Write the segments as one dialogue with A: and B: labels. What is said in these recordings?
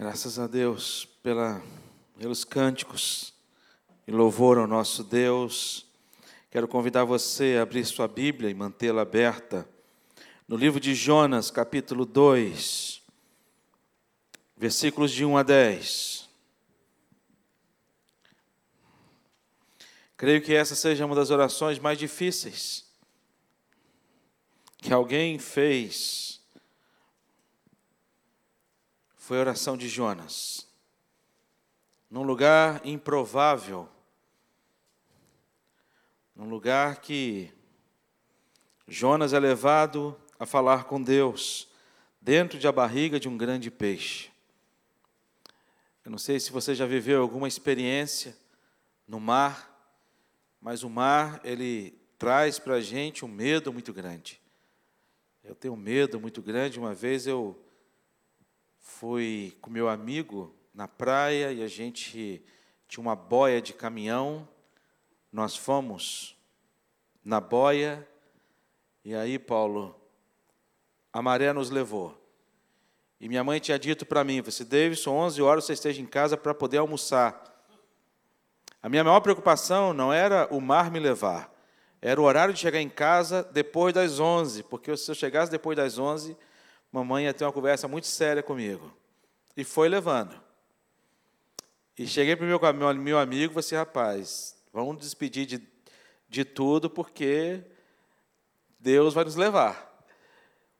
A: Graças a Deus pela, pelos cânticos e louvor ao nosso Deus. Quero convidar você a abrir sua Bíblia e mantê-la aberta no livro de Jonas, capítulo 2, versículos de 1 a 10. Creio que essa seja uma das orações mais difíceis que alguém fez foi a oração de Jonas. Num lugar improvável, num lugar que Jonas é levado a falar com Deus, dentro de a barriga de um grande peixe. Eu não sei se você já viveu alguma experiência no mar, mas o mar, ele traz para a gente um medo muito grande. Eu tenho um medo muito grande. Uma vez eu fui com meu amigo na praia e a gente tinha uma boia de caminhão. Nós fomos na boia e aí, Paulo, a maré nos levou. E minha mãe tinha dito para mim, você, Davidson, 11 horas você esteja em casa para poder almoçar. A minha maior preocupação não era o mar me levar, era o horário de chegar em casa depois das 11, porque se eu chegasse depois das 11, mamãe ia ter uma conversa muito séria comigo. E foi levando. E cheguei para o meu, meu, amigo e falei assim, rapaz, vamos despedir de, de tudo, porque Deus vai nos levar.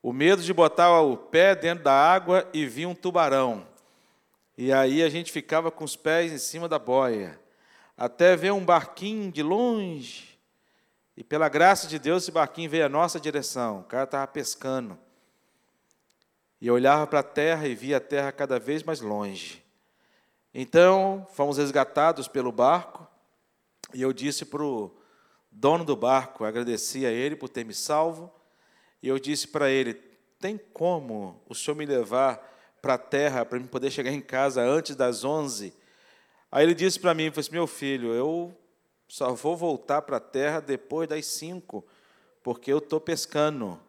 A: O medo de botar o pé dentro da água e vir um tubarão. E aí a gente ficava com os pés em cima da boia, até ver um barquinho de longe. E pela graça de Deus, esse barquinho veio à nossa direção. O cara estava pescando. E eu olhava para a terra e via a terra cada vez mais longe. Então, fomos resgatados pelo barco, e eu disse para o dono do barco, agradeci a ele por ter me salvo, e eu disse para ele: tem como o senhor me levar para a terra para eu poder chegar em casa antes das 11? Aí ele disse para mim: assim, meu filho, eu só vou voltar para a terra depois das 5, porque eu estou pescando.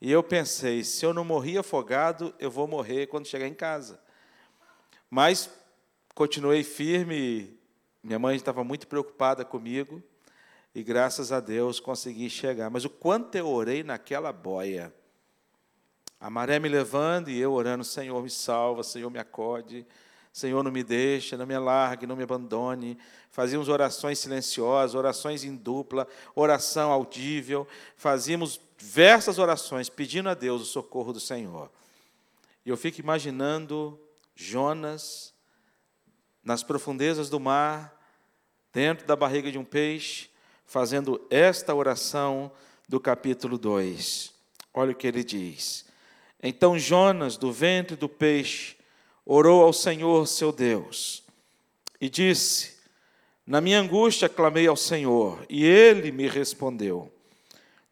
A: E eu pensei, se eu não morrer afogado, eu vou morrer quando chegar em casa. Mas continuei firme, minha mãe estava muito preocupada comigo, e graças a Deus consegui chegar. Mas o quanto eu orei naquela boia. A maré me levando e eu orando, Senhor, me salva, Senhor, me acorde. Senhor, não me deixe, não me largue, não me abandone. Fazíamos orações silenciosas, orações em dupla, oração audível. Fazíamos diversas orações pedindo a Deus o socorro do Senhor. E eu fico imaginando Jonas nas profundezas do mar, dentro da barriga de um peixe, fazendo esta oração do capítulo 2. Olha o que ele diz. Então Jonas, do ventre do peixe, orou ao Senhor seu Deus e disse: Na minha angústia clamei ao Senhor, e ele me respondeu.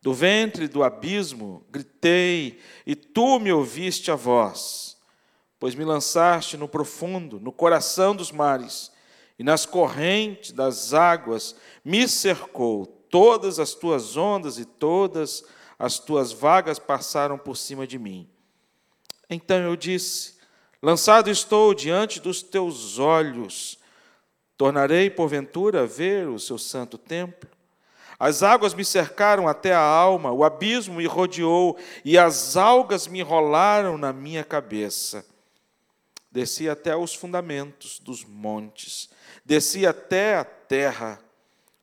A: Do ventre do abismo gritei, e tu me ouviste a voz, pois me lançaste no profundo, no coração dos mares, e nas correntes das águas me cercou. Todas as tuas ondas e todas as tuas vagas passaram por cima de mim. Então eu disse: Lançado estou diante dos teus olhos, tornarei porventura a ver o seu santo templo. As águas me cercaram até a alma, o abismo me rodeou e as algas me rolaram na minha cabeça. Desci até os fundamentos dos montes, desci até a terra,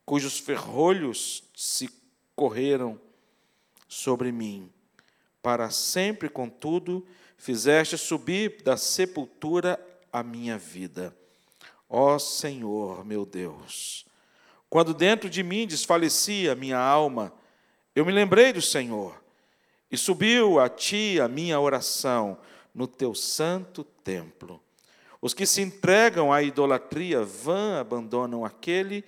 A: cujos ferrolhos se correram sobre mim. Para sempre, contudo, fizeste subir da sepultura a minha vida. Ó Senhor, meu Deus, quando dentro de mim desfalecia minha alma, eu me lembrei do Senhor e subiu a ti a minha oração no teu santo templo. Os que se entregam à idolatria vã abandonam aquele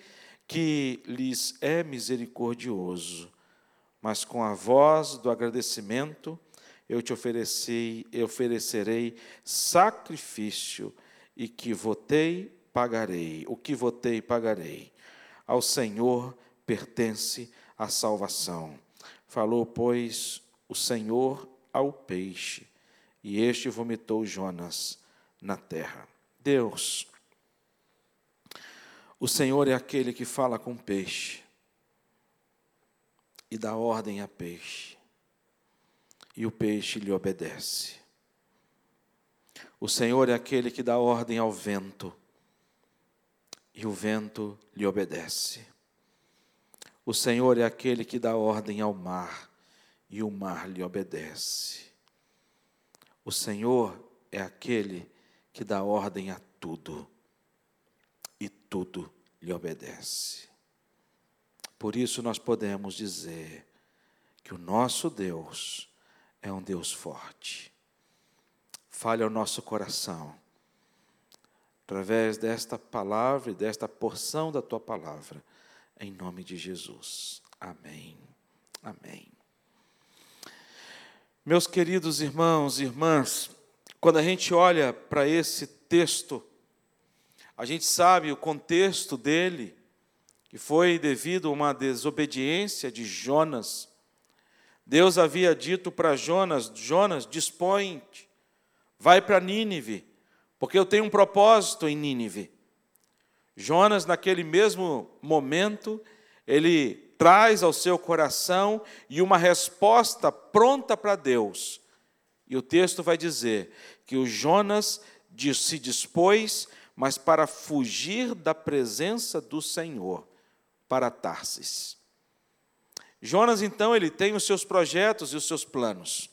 A: que lhes é misericordioso. Mas com a voz do agradecimento eu te ofereci, eu oferecerei sacrifício e que votei pagarei. O que votei pagarei. Ao Senhor pertence a salvação. Falou, pois, o Senhor ao peixe, e este vomitou Jonas na terra. Deus, o Senhor é aquele que fala com peixe e dá ordem a peixe, e o peixe lhe obedece. O Senhor é aquele que dá ordem ao vento, e o vento lhe obedece. O Senhor é aquele que dá ordem ao mar, e o mar lhe obedece. O Senhor é aquele que dá ordem a tudo, e tudo lhe obedece. Por isso nós podemos dizer que o nosso Deus é um Deus forte. Fale ao nosso coração, através desta palavra e desta porção da tua palavra, em nome de Jesus. Amém. Amém. Meus queridos irmãos e irmãs, quando a gente olha para esse texto, a gente sabe o contexto dele, que foi devido a uma desobediência de Jonas. Deus havia dito para Jonas: Jonas, dispõe-te, vai para Nínive, porque eu tenho um propósito em Nínive. Jonas, naquele mesmo momento, ele traz ao seu coração e uma resposta pronta para Deus. E o texto vai dizer que o Jonas se dispôs, mas para fugir da presença do Senhor para Tarsis. Jonas, então, ele tem os seus projetos e os seus planos.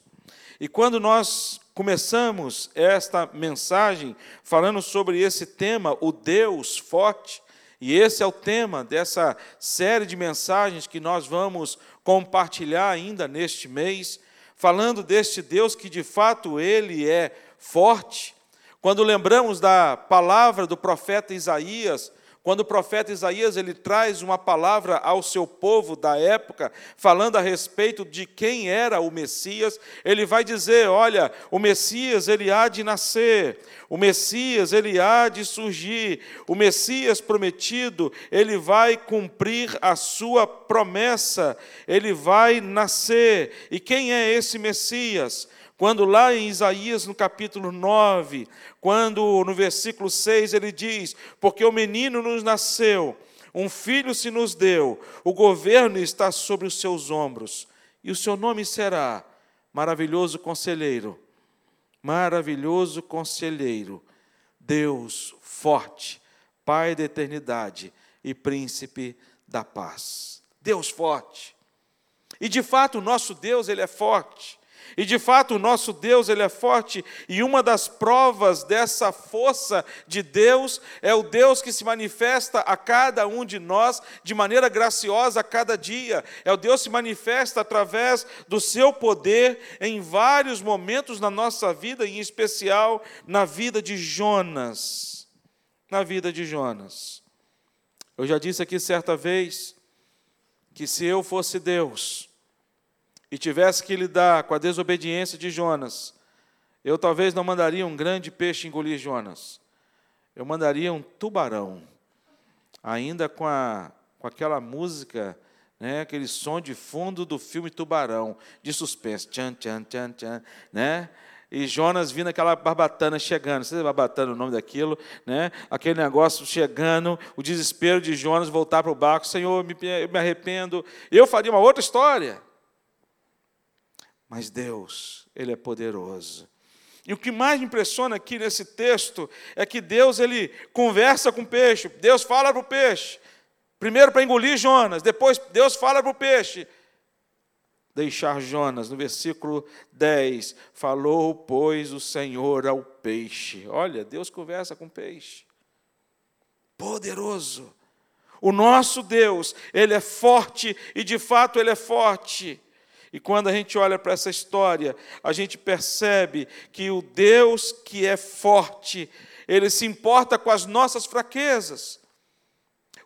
A: E quando nós começamos esta mensagem falando sobre esse tema, o Deus forte, e esse é o tema dessa série de mensagens que nós vamos compartilhar ainda neste mês, falando deste Deus que de fato ele é forte. Quando lembramos da palavra do profeta Isaías, quando o profeta Isaías ele traz uma palavra ao seu povo da época, falando a respeito de quem era o Messias, ele vai dizer: olha, o Messias ele há de nascer, o Messias ele há de surgir, o Messias prometido ele vai cumprir a sua promessa, ele vai nascer. E quem é esse Messias? Quando lá em Isaías, no capítulo 9, quando no versículo 6 ele diz: Porque o menino nos nasceu, um filho se nos deu, o governo está sobre os seus ombros, e o seu nome será Maravilhoso Conselheiro, Maravilhoso Conselheiro, Deus forte, Pai da eternidade e Príncipe da paz. Deus forte. E de fato, o nosso Deus, ele é forte. E de fato, o nosso Deus, ele é forte, e uma das provas dessa força de Deus é o Deus que se manifesta a cada um de nós de maneira graciosa a cada dia. É o Deus que se manifesta através do seu poder em vários momentos na nossa vida, em especial na vida de Jonas. Na vida de Jonas. Eu já disse aqui certa vez que se eu fosse Deus, e tivesse que lidar com a desobediência de Jonas, eu talvez não mandaria um grande peixe engolir Jonas. Eu mandaria um tubarão, ainda com, a, com aquela música, né, aquele som de fundo do filme Tubarão, de suspense. Tchan, tchan, tchan, tchan, né? E Jonas vindo aquela barbatana chegando, você barbatana o nome daquilo, né? Aquele negócio chegando, o desespero de Jonas voltar para o barco, Senhor, eu me arrependo. Eu faria uma outra história. Mas Deus, Ele é poderoso. E o que mais me impressiona aqui nesse texto é que Deus ele conversa com o peixe. Deus fala para o peixe. Primeiro para engolir Jonas, depois Deus fala para o peixe. Deixar Jonas, no versículo 10, falou, pois, o Senhor ao peixe. Olha, Deus conversa com o peixe. Poderoso. O nosso Deus, ele é forte e de fato ele é forte. E quando a gente olha para essa história, a gente percebe que o Deus que é forte, ele se importa com as nossas fraquezas.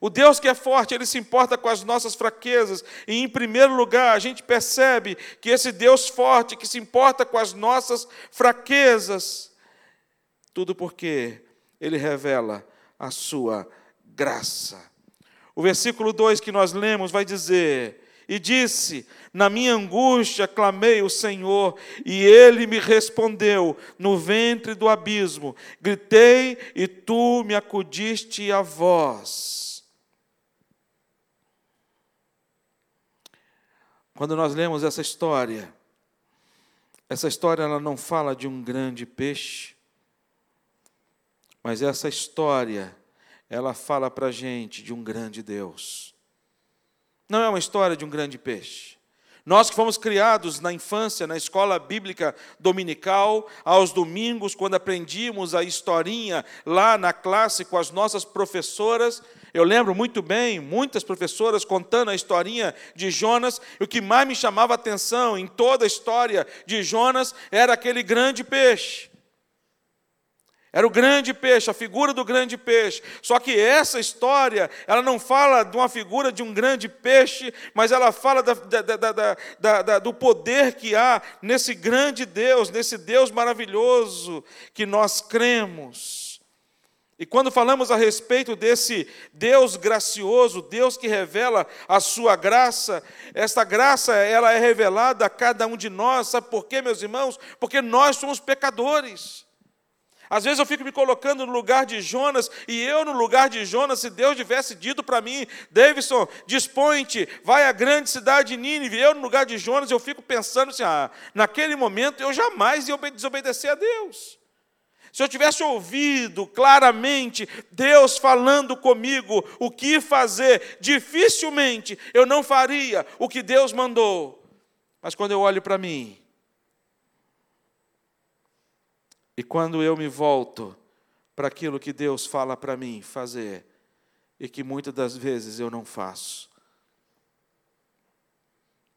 A: O Deus que é forte, ele se importa com as nossas fraquezas. E, em primeiro lugar, a gente percebe que esse Deus forte, que se importa com as nossas fraquezas, tudo porque ele revela a sua graça. O versículo 2 que nós lemos vai dizer: e disse: Na minha angústia clamei o Senhor, e ele me respondeu no ventre do abismo. Gritei e tu me acudiste a voz. Quando nós lemos essa história, essa história ela não fala de um grande peixe, mas essa história ela fala para a gente de um grande Deus. Não é uma história de um grande peixe. Nós que fomos criados na infância, na escola bíblica dominical, aos domingos, quando aprendíamos a historinha lá na classe com as nossas professoras, eu lembro muito bem, muitas professoras contando a historinha de Jonas, e o que mais me chamava a atenção em toda a história de Jonas era aquele grande peixe. Era o grande peixe, a figura do grande peixe. Só que essa história, ela não fala de uma figura de um grande peixe, mas ela fala da, da, da, do poder que há nesse grande Deus, nesse Deus maravilhoso que nós cremos. E quando falamos a respeito desse Deus gracioso, Deus que revela a sua graça, esta graça ela é revelada a cada um de nós, sabe por quê, meus irmãos? Porque nós somos pecadores. Às vezes eu fico me colocando no lugar de Jonas, e eu no lugar de Jonas, se Deus tivesse dito para mim, Davidson, dispõe-te, vai à grande cidade de Nínive, eu no lugar de Jonas, eu fico pensando assim, ah, naquele momento eu jamais ia desobedecer a Deus. Se eu tivesse ouvido claramente Deus falando comigo o que fazer, dificilmente eu não faria o que Deus mandou. Mas quando eu olho para mim, E quando eu me volto para aquilo que Deus fala para mim fazer, e que muitas das vezes eu não faço,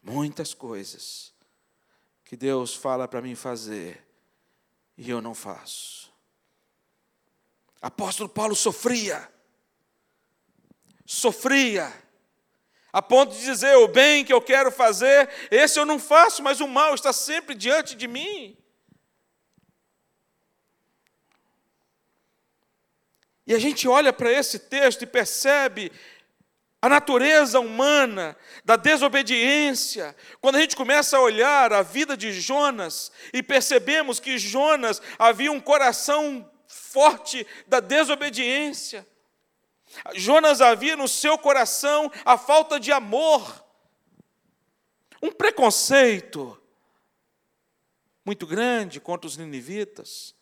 A: muitas coisas que Deus fala para mim fazer, e eu não faço. Apóstolo Paulo sofria, sofria, a ponto de dizer: o bem que eu quero fazer, esse eu não faço, mas o mal está sempre diante de mim. E a gente olha para esse texto e percebe a natureza humana da desobediência. Quando a gente começa a olhar a vida de Jonas e percebemos que Jonas havia um coração forte da desobediência. Jonas havia no seu coração a falta de amor, um preconceito muito grande contra os ninivitas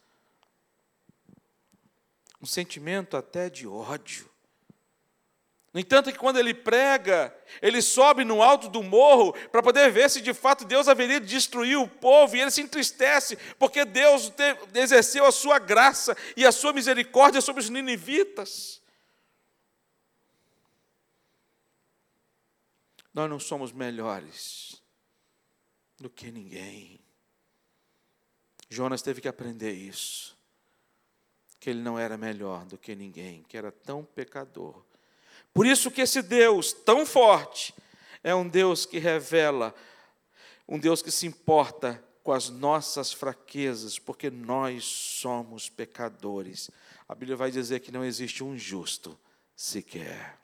A: um sentimento até de ódio. No entanto, que quando ele prega, ele sobe no alto do morro para poder ver se de fato Deus haveria de destruir o povo, e ele se entristece, porque Deus exerceu a sua graça e a sua misericórdia sobre os ninivitas. Nós não somos melhores do que ninguém. Jonas teve que aprender isso que ele não era melhor do que ninguém, que era tão pecador. Por isso que esse Deus tão forte é um Deus que revela, um Deus que se importa com as nossas fraquezas, porque nós somos pecadores. A Bíblia vai dizer que não existe um justo sequer,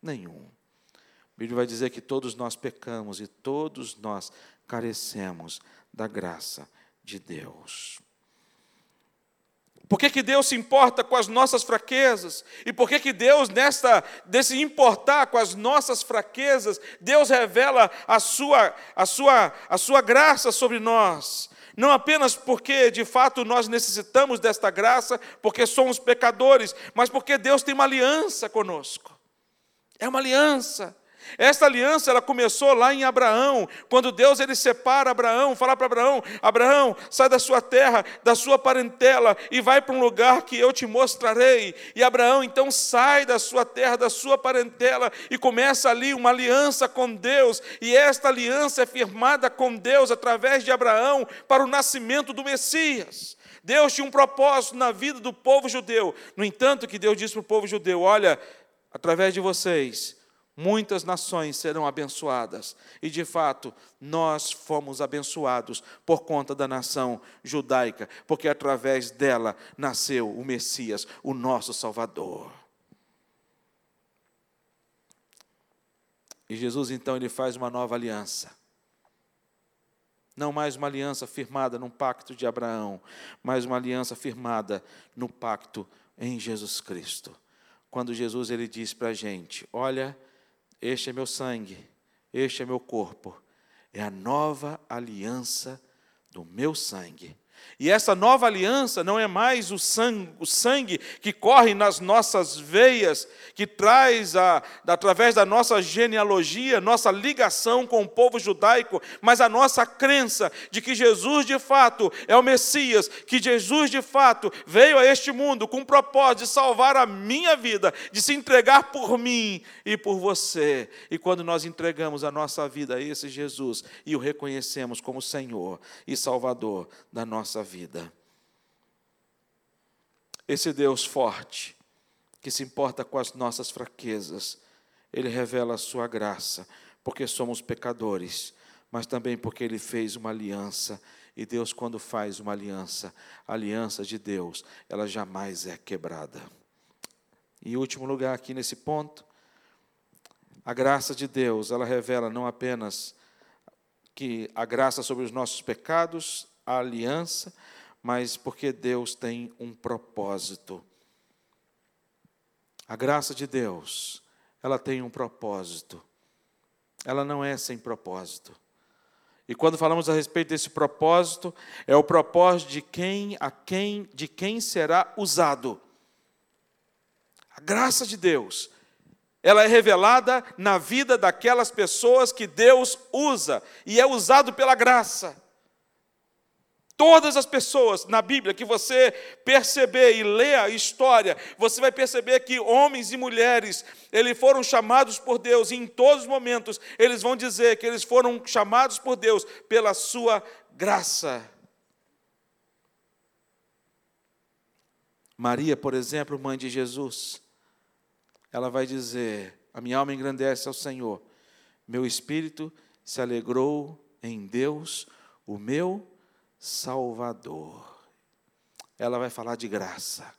A: nenhum. A Bíblia vai dizer que todos nós pecamos e todos nós carecemos da graça de Deus. Por que, que Deus se importa com as nossas fraquezas? E por que, que Deus, nesta, desse importar com as nossas fraquezas, Deus revela a sua, a, sua, a sua graça sobre nós? Não apenas porque de fato nós necessitamos desta graça, porque somos pecadores, mas porque Deus tem uma aliança conosco. É uma aliança. Esta aliança ela começou lá em Abraão, quando Deus ele separa Abraão, fala para Abraão: Abraão, sai da sua terra, da sua parentela e vai para um lugar que eu te mostrarei. E Abraão então sai da sua terra, da sua parentela e começa ali uma aliança com Deus. E esta aliança é firmada com Deus através de Abraão para o nascimento do Messias. Deus tinha um propósito na vida do povo judeu. No entanto, que Deus disse para o povo judeu: Olha, através de vocês muitas nações serão abençoadas. E de fato, nós fomos abençoados por conta da nação judaica, porque através dela nasceu o Messias, o nosso Salvador. E Jesus então ele faz uma nova aliança. Não mais uma aliança firmada num pacto de Abraão, mas uma aliança firmada no pacto em Jesus Cristo. Quando Jesus ele diz para a gente: Olha, este é meu sangue, este é meu corpo, é a nova aliança do meu sangue e essa nova aliança não é mais o sangue, o sangue, que corre nas nossas veias, que traz, a, através da nossa genealogia, nossa ligação com o povo judaico, mas a nossa crença de que Jesus de fato é o Messias, que Jesus de fato veio a este mundo com o propósito de salvar a minha vida, de se entregar por mim e por você. E quando nós entregamos a nossa vida a esse Jesus e o reconhecemos como Senhor e Salvador da nossa nossa vida. Esse Deus forte, que se importa com as nossas fraquezas, Ele revela a Sua graça, porque somos pecadores, mas também porque Ele fez uma aliança. E Deus, quando faz uma aliança, a aliança de Deus, ela jamais é quebrada. E último lugar aqui nesse ponto, a graça de Deus, ela revela não apenas que a graça sobre os nossos pecados, a aliança, mas porque Deus tem um propósito. A graça de Deus, ela tem um propósito. Ela não é sem propósito. E quando falamos a respeito desse propósito, é o propósito de quem a quem de quem será usado. A graça de Deus, ela é revelada na vida daquelas pessoas que Deus usa e é usado pela graça. Todas as pessoas na Bíblia que você perceber e ler a história, você vai perceber que homens e mulheres, eles foram chamados por Deus e em todos os momentos eles vão dizer que eles foram chamados por Deus pela sua graça. Maria, por exemplo, mãe de Jesus, ela vai dizer: A minha alma engrandece ao Senhor, meu espírito se alegrou em Deus, o meu Salvador. Ela vai falar de graça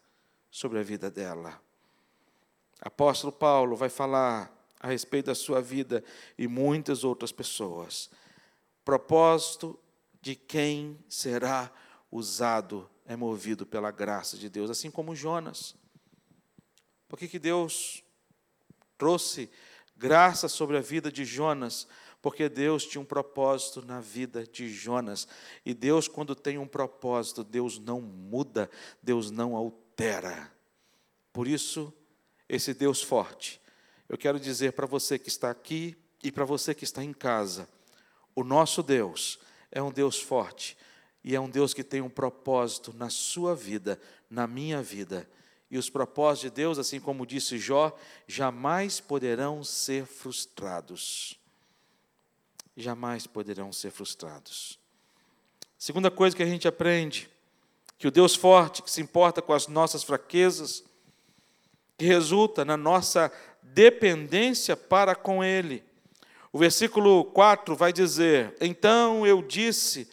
A: sobre a vida dela. Apóstolo Paulo vai falar a respeito da sua vida e muitas outras pessoas. Propósito de quem será usado é movido pela graça de Deus, assim como Jonas. Por que, que Deus trouxe graça sobre a vida de Jonas? Porque Deus tinha um propósito na vida de Jonas. E Deus, quando tem um propósito, Deus não muda, Deus não altera. Por isso, esse Deus forte, eu quero dizer para você que está aqui e para você que está em casa, o nosso Deus é um Deus forte e é um Deus que tem um propósito na sua vida, na minha vida. E os propósitos de Deus, assim como disse Jó, jamais poderão ser frustrados jamais poderão ser frustrados. Segunda coisa que a gente aprende, que o Deus forte, que se importa com as nossas fraquezas, que resulta na nossa dependência para com Ele. O versículo 4 vai dizer: Então eu disse,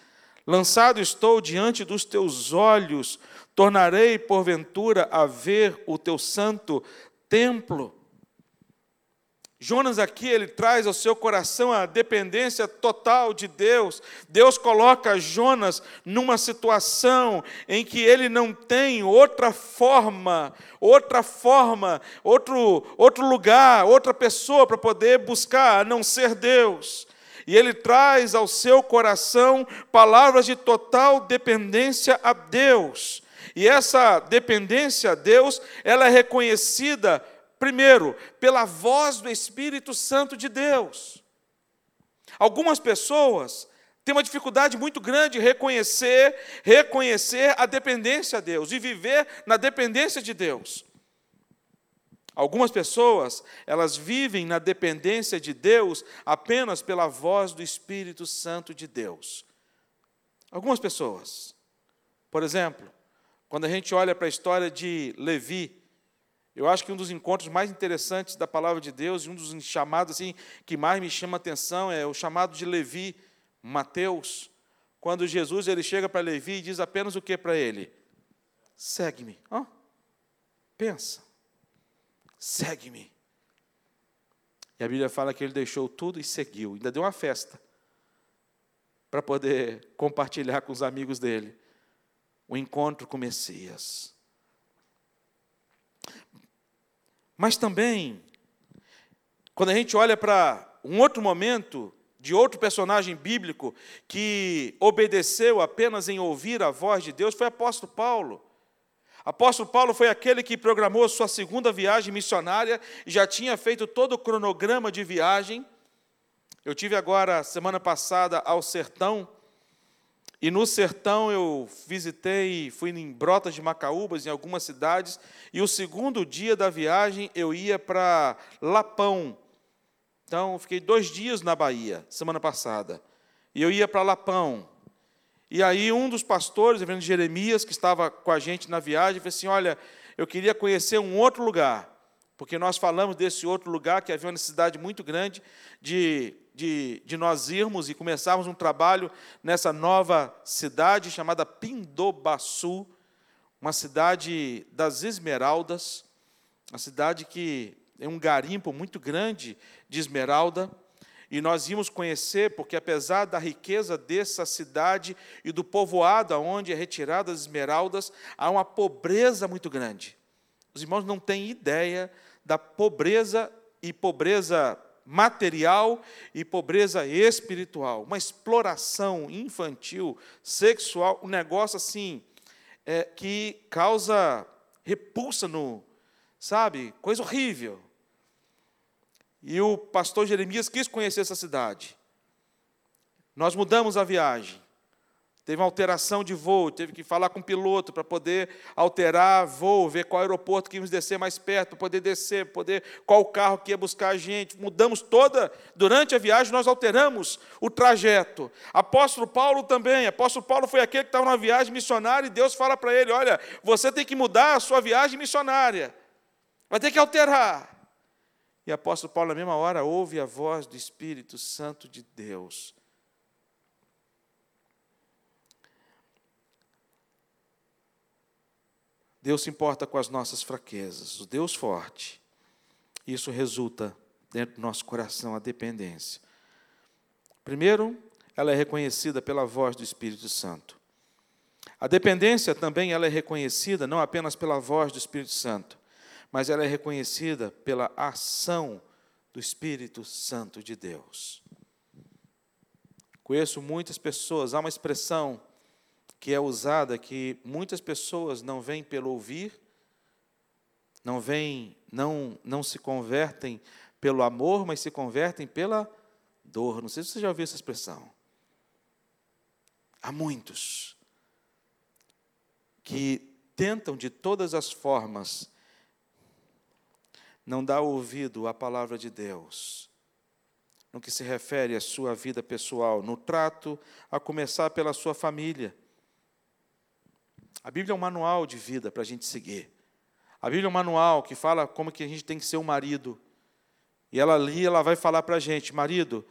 A: lançado estou diante dos teus olhos, tornarei porventura a ver o teu santo templo. Jonas aqui ele traz ao seu coração a dependência total de Deus. Deus coloca Jonas numa situação em que ele não tem outra forma, outra forma, outro outro lugar, outra pessoa para poder buscar a não ser Deus. E ele traz ao seu coração palavras de total dependência a Deus. E essa dependência a Deus, ela é reconhecida Primeiro, pela voz do Espírito Santo de Deus. Algumas pessoas têm uma dificuldade muito grande em reconhecer, reconhecer a dependência a Deus e viver na dependência de Deus. Algumas pessoas, elas vivem na dependência de Deus apenas pela voz do Espírito Santo de Deus. Algumas pessoas. Por exemplo, quando a gente olha para a história de Levi, eu acho que um dos encontros mais interessantes da palavra de Deus, e um dos chamados assim que mais me chama a atenção é o chamado de Levi, Mateus, quando Jesus ele chega para Levi e diz apenas o que para ele? Segue-me. Oh, pensa. Segue-me. E a Bíblia fala que ele deixou tudo e seguiu, ainda deu uma festa para poder compartilhar com os amigos dele o encontro com o Messias. Mas também, quando a gente olha para um outro momento de outro personagem bíblico que obedeceu apenas em ouvir a voz de Deus, foi o apóstolo Paulo. Apóstolo Paulo foi aquele que programou sua segunda viagem missionária já tinha feito todo o cronograma de viagem. Eu tive agora, semana passada, ao sertão, e no sertão eu visitei, fui em Brotas de Macaúbas, em algumas cidades, e o segundo dia da viagem eu ia para Lapão. Então, fiquei dois dias na Bahia, semana passada, e eu ia para Lapão. E aí um dos pastores, o reverendo Jeremias, que estava com a gente na viagem, falou assim, olha, eu queria conhecer um outro lugar, porque nós falamos desse outro lugar, que havia uma necessidade muito grande de, de, de nós irmos e começarmos um trabalho nessa nova cidade chamada Pindobaçu, uma cidade das esmeraldas, uma cidade que é um garimpo muito grande de esmeralda, e nós íamos conhecer, porque apesar da riqueza dessa cidade e do povoado onde é retirada as esmeraldas, há uma pobreza muito grande. Os irmãos não têm ideia da pobreza e pobreza material e pobreza espiritual, uma exploração infantil, sexual, um negócio assim é, que causa repulsa no, sabe, coisa horrível. E o pastor Jeremias quis conhecer essa cidade. Nós mudamos a viagem. Teve uma alteração de voo, teve que falar com o piloto para poder alterar voo, ver qual aeroporto que íamos descer mais perto, para poder descer, poder qual carro que ia buscar a gente. Mudamos toda, durante a viagem nós alteramos o trajeto. Apóstolo Paulo também, apóstolo Paulo foi aquele que estava na viagem missionária e Deus fala para ele: "Olha, você tem que mudar a sua viagem missionária. Vai ter que alterar. E apóstolo Paulo, na mesma hora, ouve a voz do Espírito Santo de Deus. Deus se importa com as nossas fraquezas, o Deus forte. Isso resulta dentro do nosso coração a dependência. Primeiro, ela é reconhecida pela voz do Espírito Santo. A dependência também ela é reconhecida não apenas pela voz do Espírito Santo, mas ela é reconhecida pela ação do Espírito Santo de Deus. Conheço muitas pessoas, há uma expressão que é usada que muitas pessoas não vêm pelo ouvir, não vêm, não, não se convertem pelo amor, mas se convertem pela dor. Não sei se você já ouviu essa expressão. Há muitos que tentam de todas as formas não dá ouvido à palavra de Deus, no que se refere à sua vida pessoal, no trato, a começar pela sua família. A Bíblia é um manual de vida para a gente seguir. A Bíblia é um manual que fala como que a gente tem que ser um marido. E ela ali, ela vai falar para a gente, marido,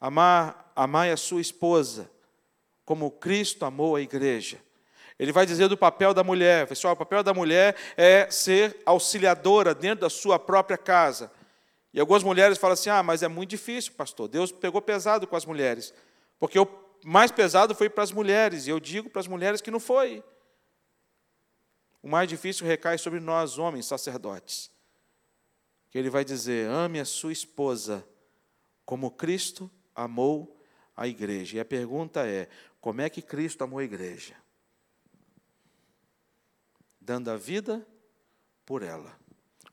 A: amar, amar a sua esposa, como Cristo amou a igreja. Ele vai dizer do papel da mulher. Pessoal, o papel da mulher é ser auxiliadora dentro da sua própria casa. E algumas mulheres falam assim: ah, mas é muito difícil, pastor. Deus pegou pesado com as mulheres. Porque o mais pesado foi para as mulheres. E eu digo para as mulheres que não foi. O mais difícil recai sobre nós, homens, sacerdotes. Que ele vai dizer: ame a sua esposa como Cristo amou a igreja. E a pergunta é: como é que Cristo amou a igreja? dando a vida por ela.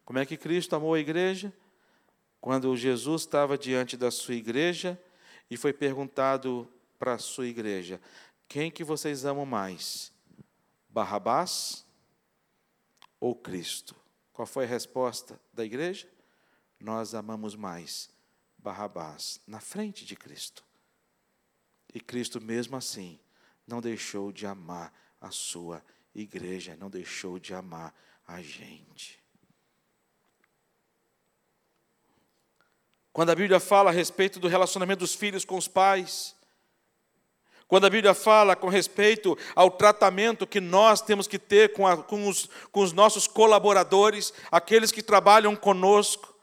A: Como é que Cristo amou a igreja? Quando Jesus estava diante da sua igreja e foi perguntado para a sua igreja: quem que vocês amam mais? Barrabás ou Cristo? Qual foi a resposta da igreja? Nós amamos mais Barrabás na frente de Cristo. E Cristo, mesmo assim, não deixou de amar a sua igreja não deixou de amar a gente. Quando a Bíblia fala a respeito do relacionamento dos filhos com os pais, quando a Bíblia fala com respeito ao tratamento que nós temos que ter com, a, com, os, com os, nossos colaboradores, aqueles que trabalham conosco,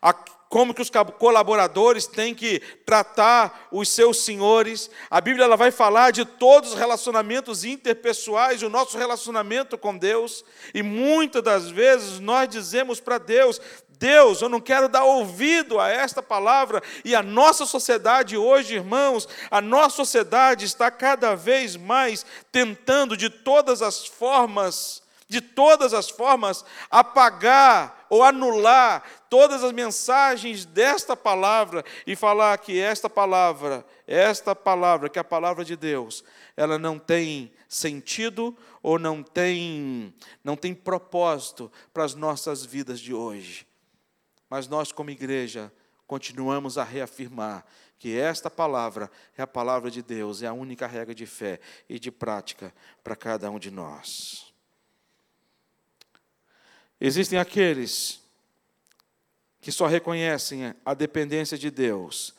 A: a, como que os colaboradores têm que tratar os seus senhores. A Bíblia ela vai falar de todos os relacionamentos interpessoais, o nosso relacionamento com Deus, e muitas das vezes nós dizemos para Deus: Deus, eu não quero dar ouvido a esta palavra, e a nossa sociedade hoje, irmãos, a nossa sociedade está cada vez mais tentando de todas as formas de todas as formas, apagar ou anular todas as mensagens desta palavra e falar que esta palavra, esta palavra, que é a palavra de Deus, ela não tem sentido ou não tem não tem propósito para as nossas vidas de hoje. Mas nós como igreja continuamos a reafirmar que esta palavra é a palavra de Deus, é a única regra de fé e de prática para cada um de nós. Existem aqueles que só reconhecem a dependência de Deus,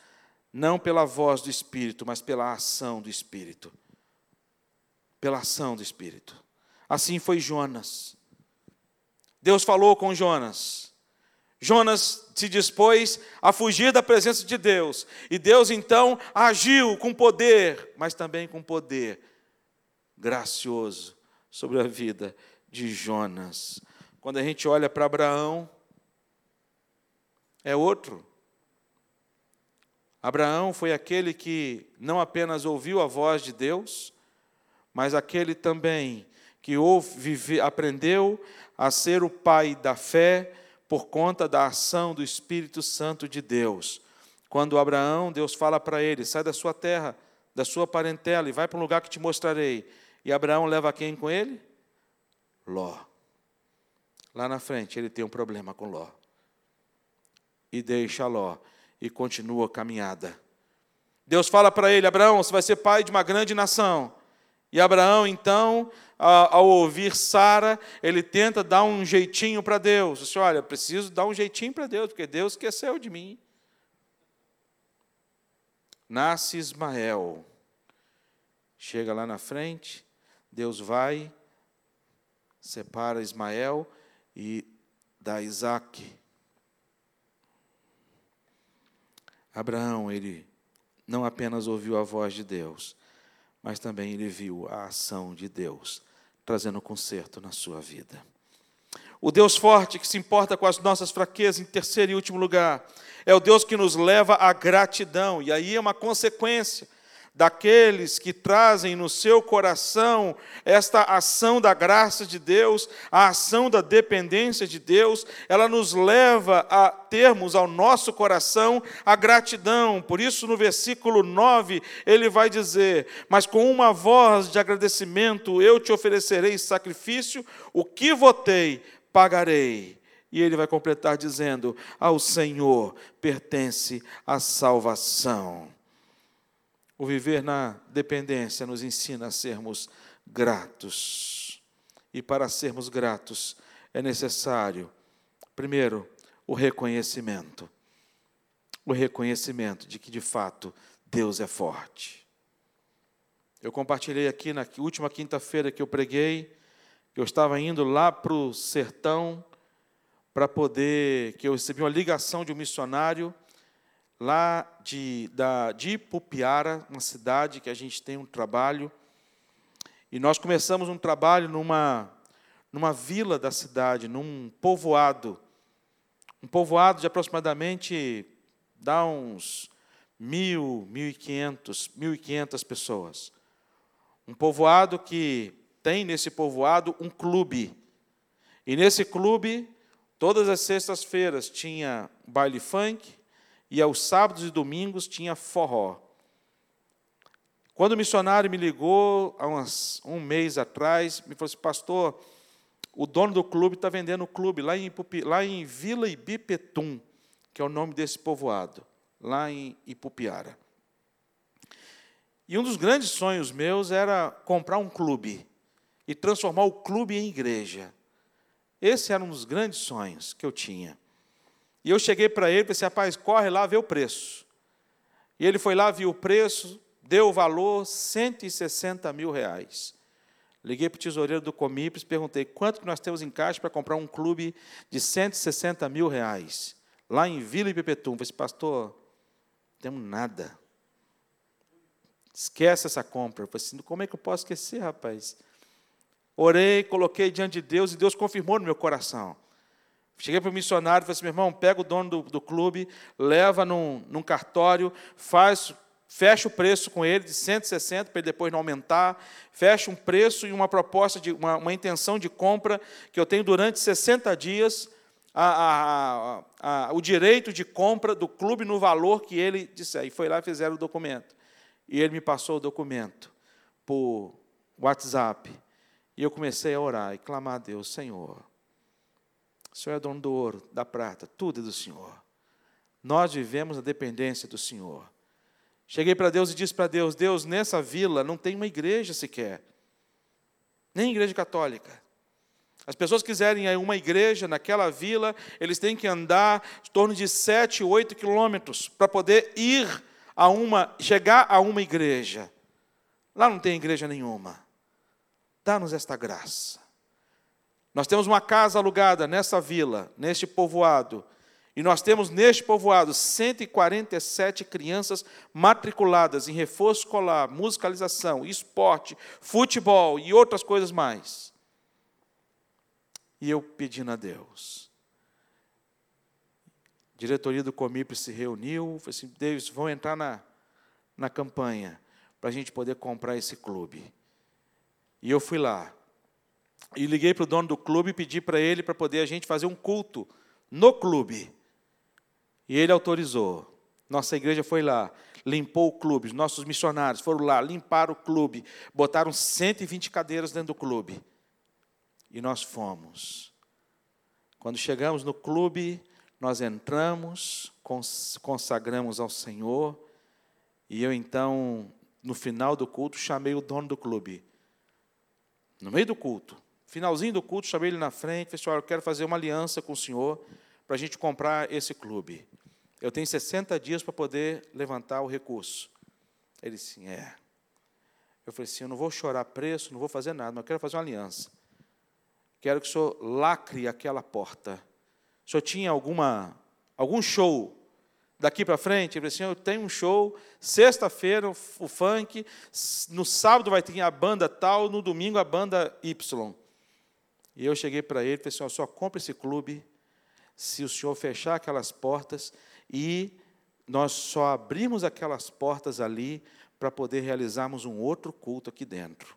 A: não pela voz do Espírito, mas pela ação do Espírito. Pela ação do Espírito. Assim foi Jonas. Deus falou com Jonas. Jonas se dispôs a fugir da presença de Deus. E Deus então agiu com poder, mas também com poder gracioso sobre a vida de Jonas. Quando a gente olha para Abraão, é outro. Abraão foi aquele que não apenas ouviu a voz de Deus, mas aquele também que ouve, vive, aprendeu a ser o pai da fé por conta da ação do Espírito Santo de Deus. Quando Abraão, Deus fala para ele: sai da sua terra, da sua parentela e vai para um lugar que te mostrarei. E Abraão leva quem com ele? Ló. Lá na frente ele tem um problema com Ló. E deixa Ló e continua a caminhada. Deus fala para ele: Abraão, você vai ser pai de uma grande nação. E Abraão, então, ao ouvir Sara, ele tenta dar um jeitinho para Deus. Disse, olha, preciso dar um jeitinho para Deus, porque Deus esqueceu de mim. Nasce Ismael. Chega lá na frente, Deus vai, separa Ismael e da Isaac. Abraão, ele não apenas ouviu a voz de Deus, mas também ele viu a ação de Deus, trazendo conserto na sua vida. O Deus forte que se importa com as nossas fraquezas, em terceiro e último lugar, é o Deus que nos leva à gratidão, e aí é uma consequência daqueles que trazem no seu coração esta ação da graça de Deus, a ação da dependência de Deus, ela nos leva a termos ao nosso coração a gratidão. Por isso, no versículo 9, ele vai dizer: Mas com uma voz de agradecimento eu te oferecerei sacrifício, o que votei, pagarei. E ele vai completar dizendo: Ao Senhor pertence a salvação. O viver na dependência nos ensina a sermos gratos. E para sermos gratos é necessário, primeiro, o reconhecimento. O reconhecimento de que, de fato, Deus é forte. Eu compartilhei aqui na última quinta-feira que eu preguei, que eu estava indo lá para o sertão para poder, que eu recebi uma ligação de um missionário lá de, da, de Ipupiara, uma cidade que a gente tem um trabalho. E nós começamos um trabalho numa, numa vila da cidade, num povoado. Um povoado de aproximadamente, dá uns mil, mil e quinhentos, mil e quinhentas pessoas. Um povoado que tem nesse povoado um clube. E nesse clube, todas as sextas-feiras tinha baile funk, e aos sábados e domingos tinha forró. Quando o missionário me ligou, há uns, um mês atrás, me falou assim, pastor, o dono do clube está vendendo o clube lá em, lá em Vila Ibipetum, que é o nome desse povoado, lá em Ipupiara. E um dos grandes sonhos meus era comprar um clube e transformar o clube em igreja. Esse era um dos grandes sonhos que eu tinha. E eu cheguei para ele e disse, rapaz, corre lá, vê o preço. E ele foi lá, viu o preço, deu o valor, 160 mil reais. Liguei para o tesoureiro do Comipres, perguntei quanto que nós temos em caixa para comprar um clube de 160 mil reais, lá em Vila Ipepetum. Falei assim, pastor, não temos nada. Esquece essa compra. Eu falei assim, como é que eu posso esquecer, rapaz? Orei, coloquei diante de Deus e Deus confirmou no meu coração. Cheguei para o missionário e falei assim, meu irmão, pega o dono do, do clube, leva num, num cartório, faz, fecha o preço com ele de 160 para ele depois não aumentar, fecha um preço e uma proposta de uma, uma intenção de compra que eu tenho durante 60 dias a, a, a, o direito de compra do clube no valor que ele disser. E foi lá e fizeram o documento. E ele me passou o documento por WhatsApp. E eu comecei a orar e clamar a Deus, Senhor, o Senhor é dono do ouro, da prata, tudo é do Senhor. Nós vivemos a dependência do Senhor. Cheguei para Deus e disse para Deus: Deus, nessa vila não tem uma igreja sequer, nem igreja católica. As pessoas quiserem ir uma igreja naquela vila, eles têm que andar em torno de sete, oito quilômetros para poder ir a uma, chegar a uma igreja. Lá não tem igreja nenhuma. Dá-nos esta graça. Nós temos uma casa alugada nessa vila, neste povoado, e nós temos neste povoado 147 crianças matriculadas em reforço escolar, musicalização, esporte, futebol e outras coisas mais. E eu pedindo a Deus. A diretoria do Comipre se reuniu, falou assim, Deus, vão entrar na, na campanha para a gente poder comprar esse clube. E eu fui lá, e liguei para o dono do clube e pedi para ele para poder a gente fazer um culto no clube. E ele autorizou. Nossa igreja foi lá, limpou o clube, os nossos missionários foram lá, limparam o clube, botaram 120 cadeiras dentro do clube. E nós fomos. Quando chegamos no clube, nós entramos, consagramos ao Senhor, e eu então, no final do culto, chamei o dono do clube. No meio do culto, Finalzinho do culto, chamei ele na frente, falei, senhor, eu quero fazer uma aliança com o senhor para a gente comprar esse clube. Eu tenho 60 dias para poder levantar o recurso. Ele disse, é. Eu falei assim, eu não vou chorar preço, não vou fazer nada, mas eu quero fazer uma aliança. Quero que o senhor lacre aquela porta. O senhor tinha alguma, algum show daqui para frente? Ele falou assim, eu tenho um show, sexta-feira o funk, no sábado vai ter a banda tal, no domingo a banda Y. E eu cheguei para ele e falei assim: só compra esse clube se o senhor fechar aquelas portas e nós só abrimos aquelas portas ali para poder realizarmos um outro culto aqui dentro.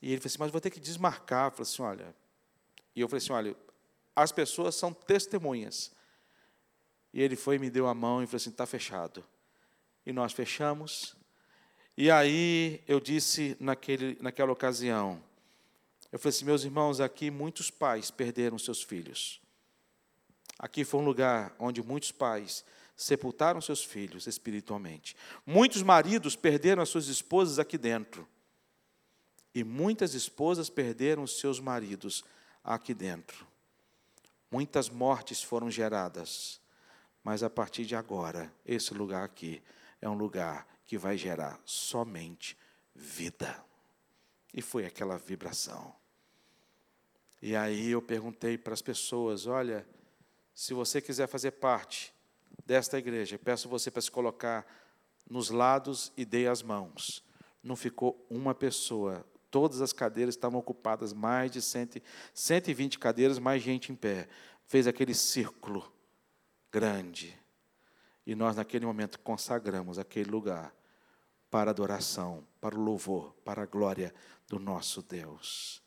A: E ele falou assim: mas vou ter que desmarcar. Eu falei assim: olha. E eu falei assim: olha, as pessoas são testemunhas. E ele foi me deu a mão e falou assim: está fechado. E nós fechamos. E aí eu disse naquele, naquela ocasião, eu falei assim, meus irmãos, aqui muitos pais perderam seus filhos. Aqui foi um lugar onde muitos pais sepultaram seus filhos espiritualmente. Muitos maridos perderam as suas esposas aqui dentro. E muitas esposas perderam os seus maridos aqui dentro. Muitas mortes foram geradas. Mas a partir de agora, esse lugar aqui é um lugar que vai gerar somente vida. E foi aquela vibração. E aí eu perguntei para as pessoas: olha, se você quiser fazer parte desta igreja, peço você para se colocar nos lados e dê as mãos. Não ficou uma pessoa, todas as cadeiras estavam ocupadas, mais de 100, 120 cadeiras, mais gente em pé. Fez aquele círculo grande. E nós, naquele momento, consagramos aquele lugar para a adoração, para o louvor, para a glória do nosso Deus.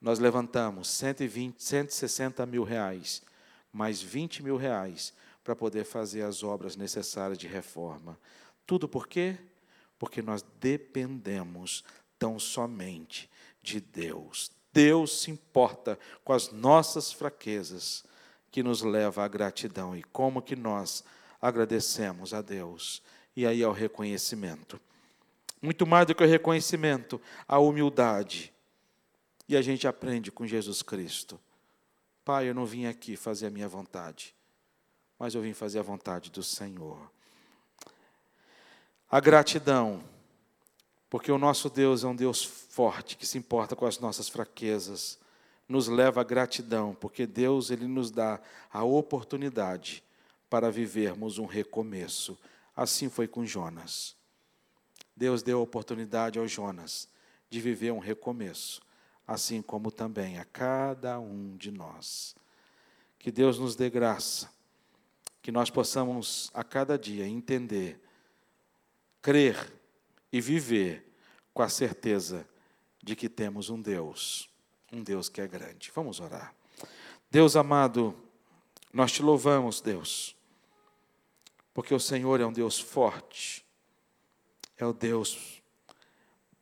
A: Nós levantamos 120, 160 mil reais, mais 20 mil reais para poder fazer as obras necessárias de reforma. Tudo por quê? Porque nós dependemos tão somente de Deus. Deus se importa com as nossas fraquezas, que nos leva à gratidão. E como que nós agradecemos a Deus? E aí ao reconhecimento. Muito mais do que o reconhecimento, a humildade. E a gente aprende com Jesus Cristo. Pai, eu não vim aqui fazer a minha vontade, mas eu vim fazer a vontade do Senhor. A gratidão, porque o nosso Deus é um Deus forte, que se importa com as nossas fraquezas, nos leva à gratidão, porque Deus ele nos dá a oportunidade para vivermos um recomeço. Assim foi com Jonas. Deus deu a oportunidade ao Jonas de viver um recomeço, assim como também a cada um de nós. Que Deus nos dê graça, que nós possamos a cada dia entender, crer e viver com a certeza de que temos um Deus, um Deus que é grande. Vamos orar. Deus amado, nós te louvamos, Deus, porque o Senhor é um Deus forte, é o Deus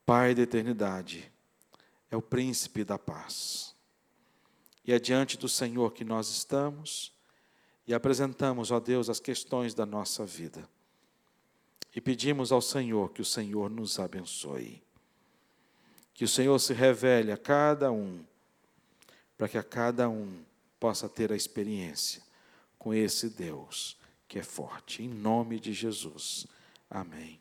A: Pai da eternidade, é o príncipe da paz. E é diante do Senhor que nós estamos e apresentamos, ó Deus, as questões da nossa vida. E pedimos ao Senhor que o Senhor nos abençoe. Que o Senhor se revele a cada um, para que a cada um possa ter a experiência com esse Deus que é forte. Em nome de Jesus. Amém.